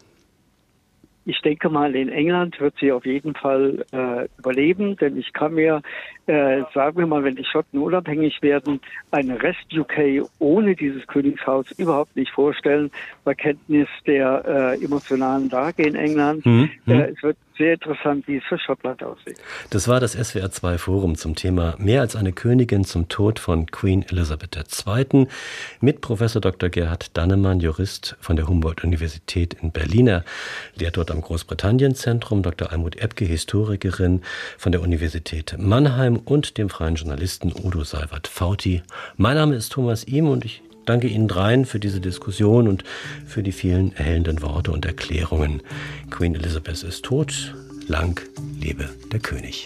Speaker 3: Ich denke mal, in England wird sie auf jeden Fall äh, überleben, denn ich kann mir, äh, sagen wir mal, wenn die Schotten unabhängig werden, eine Rest-UK ohne dieses Königshaus überhaupt nicht vorstellen, bei Kenntnis der äh, emotionalen Lage in England. Mhm. Es wird sehr interessant, wie es für Schottland aussieht.
Speaker 2: Das war das SWR2 Forum zum Thema Mehr als eine Königin zum Tod von Queen Elizabeth II. mit Professor Dr. Gerhard Dannemann, Jurist von der Humboldt-Universität in Berlin. Er lehrt dort am Großbritannien-Zentrum, Dr. Almut Ebke, Historikerin von der Universität Mannheim und dem freien Journalisten Udo Salvat-Fauti. Mein Name ist Thomas Ihm und ich danke Ihnen dreien für diese Diskussion und für die vielen erhellenden Worte und Erklärungen. Queen Elizabeth ist tot. Lang lebe der König.